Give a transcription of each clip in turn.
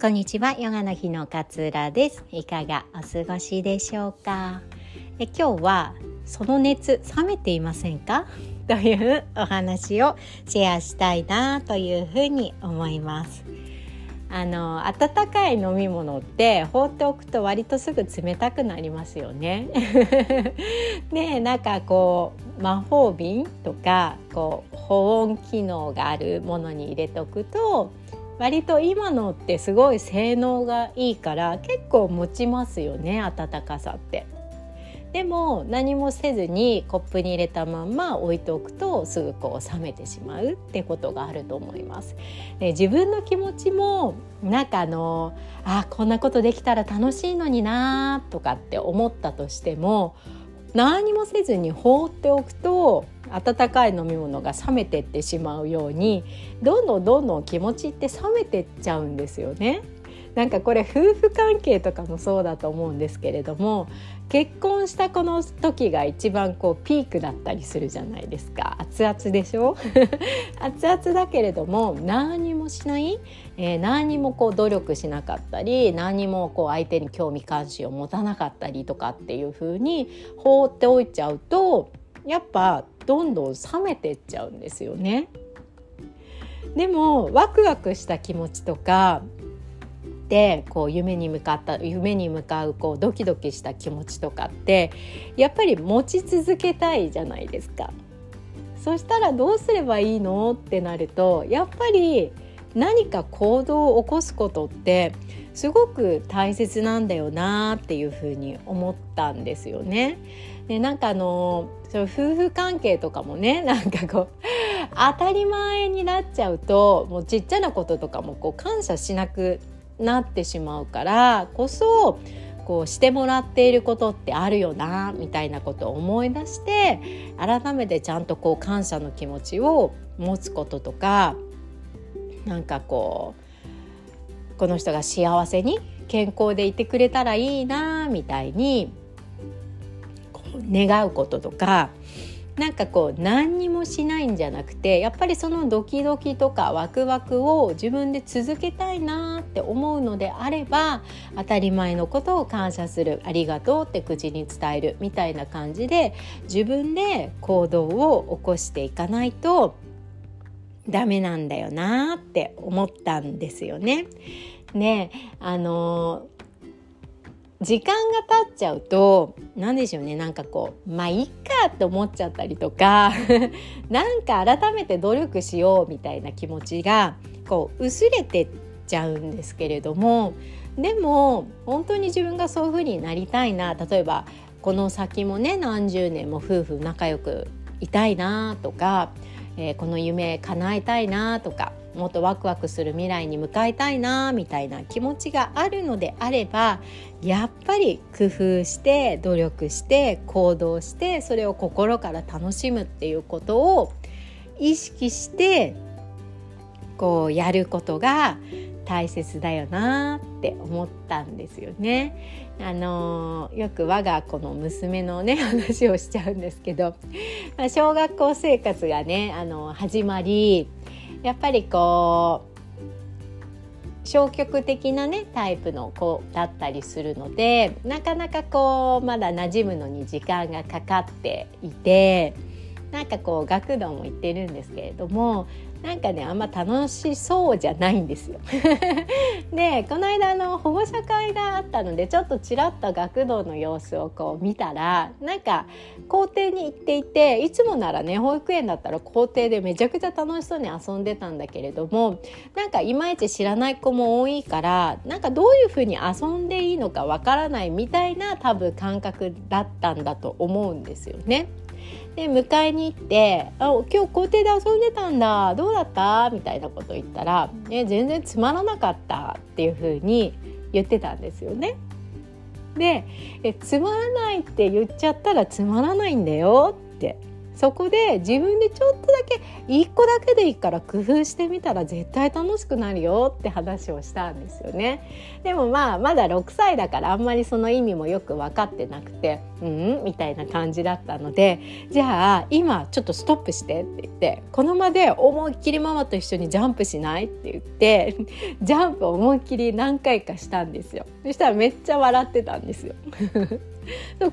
こんにちは。ヨガの日の勝浦です。いかがお過ごしでしょうか？え今日はその熱冷めていませんか？というお話をシェアしたいなというふうに思います。あの温かい飲み物って放っておくと割とすぐ冷たくなりますよね。ねなんかこう魔法瓶とかこう保温機能があるものに入れておくと割と今のってすごい性能がいいから結構持ちますよね温かさって。でも何もせずにコップに入れたまま置いておくとすぐこう冷めてしまうってことがあると思います。で自分の気持ちもなんかあのあこんなことできたら楽しいのになとかって思ったとしても何もせずに放っておくと温かい飲み物が冷めてってしまうようにどんどんどんどん気持ちって冷めてっちゃうんですよね。なんかこれ夫婦関係とかもそうだと思うんですけれども結婚したこの時が一番こうピークだったりするじゃないですか熱々でしょ？熱々だけれども何もしない、えー、何もこう努力しなかったり何もこう相手に興味関心を持たなかったりとかっていう風に放っておいちゃうとやっぱどんどん冷めてっちゃうんですよね。でもワクワクした気持ちとかでこう夢に向かった夢に向かうこうドキドキした気持ちとかってやっぱり持ち続けたいじゃないですか。そしたらどうすればいいの？ってなるとやっぱり何か行動を起こすことってすごく大切なんだよなっていうふうに思ったんですよね。でなんかあのその夫婦関係とかもね なんかこう当たり前になっちゃうともうちっちゃなこととかもこう感謝しなくなってしまうからこそこうしてもらっていることってあるよなみたいなことを思い出して改めてちゃんとこう感謝の気持ちを持つこととかなんかこうこの人が幸せに健康でいてくれたらいいなみたいに願うこととかなんかこう何にもしないんじゃなくてやっぱりそのドキドキとかワクワクを自分で続けたいなって思うのであれば当たり前のことを感謝するありがとうって口に伝えるみたいな感じで自分で行動を起こしていかないとダメなんだよなって思ったんですよね。ねあの時間が経っちゃうと何でしょうねなんかこうまあいっかって思っちゃったりとか なんか改めて努力しようみたいな気持ちがこう薄れてっちゃうんですけれどもでも本当に自分がそういうふうになりたいな例えばこの先もね何十年も夫婦仲良くいたいなとか、えー、この夢叶えたいなとかもっとワクワクする未来に向かいたいなみたいな気持ちがあるのであればやっぱり工夫して努力して行動してそれを心から楽しむっていうことを意識してこうやることが大切だよなって思ったんですよね。あのよく我が子の娘のね 話をしちゃうんですけど、まあ、小学校生活がねあの始まりやっぱりこう消極的なねタイプの子だったりするのでなかなかこうまだ馴染むのに時間がかかっていてなんかこう学童も行ってるんですけれどもなんかねあんま楽しそうじゃないんですよ。でこの間の保護者会があったのでちょっとちらっと学童の様子をこう見たらなんか校庭に行っていていつもならね保育園だったら校庭でめちゃくちゃ楽しそうに遊んでたんだけれどもなんかいまいち知らない子も多いからなんかどういうふうに遊んでいいのかわからないみたいな多分感覚だったんだと思うんですよね。で迎えに行って「あ今日校庭で遊んでたんだどうだった?」みたいなこと言ったら「え、全然つまらなかった」っていうふうに言ってたんですよね。でえ「つまらないって言っちゃったらつまらないんだよ」ってそこで自分でちょっとだけ1個だけでいいから工夫してみたら絶対楽しくなるよって話をしたんですよね。でもまあまだ6歳だからあんまりその意味もよく分かってなくてうん？みたいな感じだったのでじゃあ今ちょっとストップしてって言ってこの場で思いっきりママと一緒にジャンプしないって言って ジャンプ思いっきり何回かしたんですよ。そしたらめっちゃ笑ってたんですよ。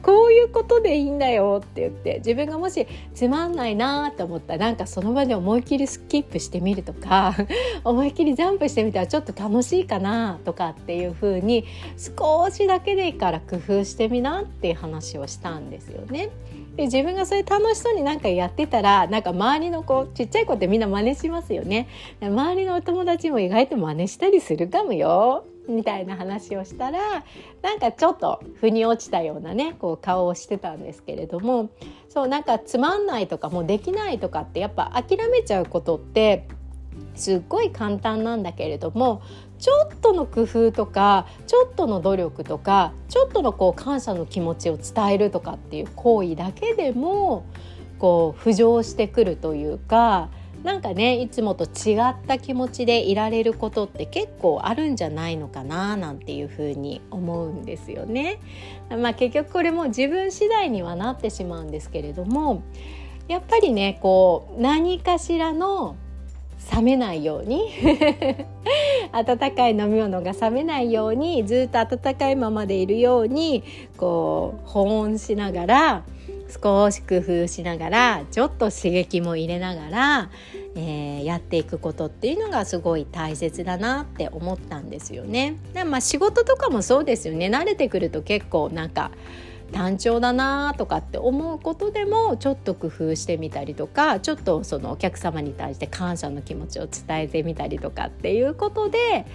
こういうことでいいんだよって言って自分がもしつまんないなと思ったらなんかその場で思いっきりスキップしてみるとか 思いっきりジャンプしてみたらちょっと楽しいかなとかっていう風に少しだけでいいから工夫してみなっていう話をしたんですよね。で自分がそれ楽しそうになんかやってたらなんか周りの子ちっちゃい子ってみんな真似しますよね。周りのお友達も意外と真似したりするかもよ。みたいな話をしたらなんかちょっと腑に落ちたようなねこう顔をしてたんですけれどもそうなんかつまんないとかもうできないとかってやっぱ諦めちゃうことってすっごい簡単なんだけれどもちょっとの工夫とかちょっとの努力とかちょっとのこう感謝の気持ちを伝えるとかっていう行為だけでもこう浮上してくるというかなんかねいつもと違った気持ちでいられることって結構あるんじゃないのかななんていうふうに思うんですよね。まあ、結局これも自分次第にはなってしまうんですけれどもやっぱりねこう何かしらの冷めないように 温かい飲み物が冷めないようにずっと温かいままでいるようにこう保温しながら少し工夫しながらちょっと刺激も入れながら、えー、やっていくことっていうのがすごい大切だなって思ったんですよね。でまあ仕事とかもそうですよね慣れてくると結構なんか単調だなとかって思うことでもちょっと工夫してみたりとかちょっとそのお客様に対して感謝の気持ちを伝えてみたりとかっていうことで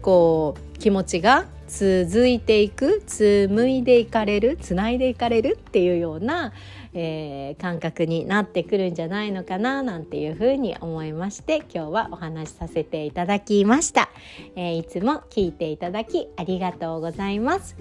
こう気持ちが続いていく紡いでいかれるつないでいかれるっていうような、えー、感覚になってくるんじゃないのかななんていうふうに思いまして今日はお話しさせていただきました、えー、いつも聞いていただきありがとうございます。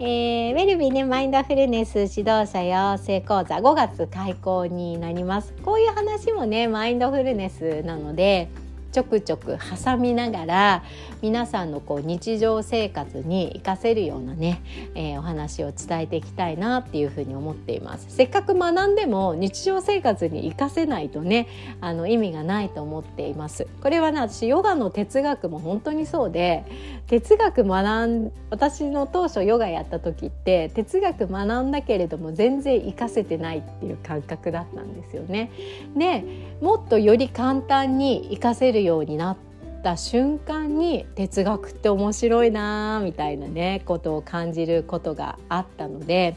えー、ウェルビーねマインドフルネス指導者養成講座5月開講になりますこういう話もねマインドフルネスなのでちょくちょく挟みながら皆さんのこう日常生活に活かせるようなね、えー、お話を伝えていきたいなっていうふうに思っています。せっかく学んでも日常生活に活かせないとねあの意味がないと思っています。これはね私ヨガの哲学も本当にそうで哲学学ん私の当初ヨガやった時って哲学学んだけれども全然活かせてないっていう感覚だったんですよね。でもっとより簡単に活かせるようになった瞬間に哲学って面白いなみたいなねことを感じることがあったので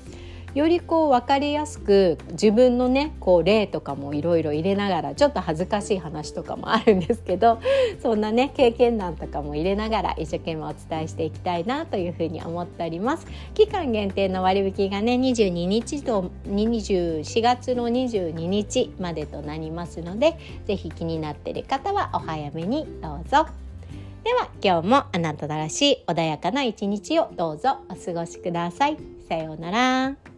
よりこう分かりやすく自分のねこう例とかもいろいろ入れながらちょっと恥ずかしい話とかもあるんですけど そんなね経験談とかも入れながら一生懸命お伝えしていきたいなというふうに思っております期間限定の割引がね22日と24月の22日までとなりますので是非気になっている方はお早めにどうぞ。では今日もあなたらしい穏やかな一日をどうぞお過ごしください。さようなら。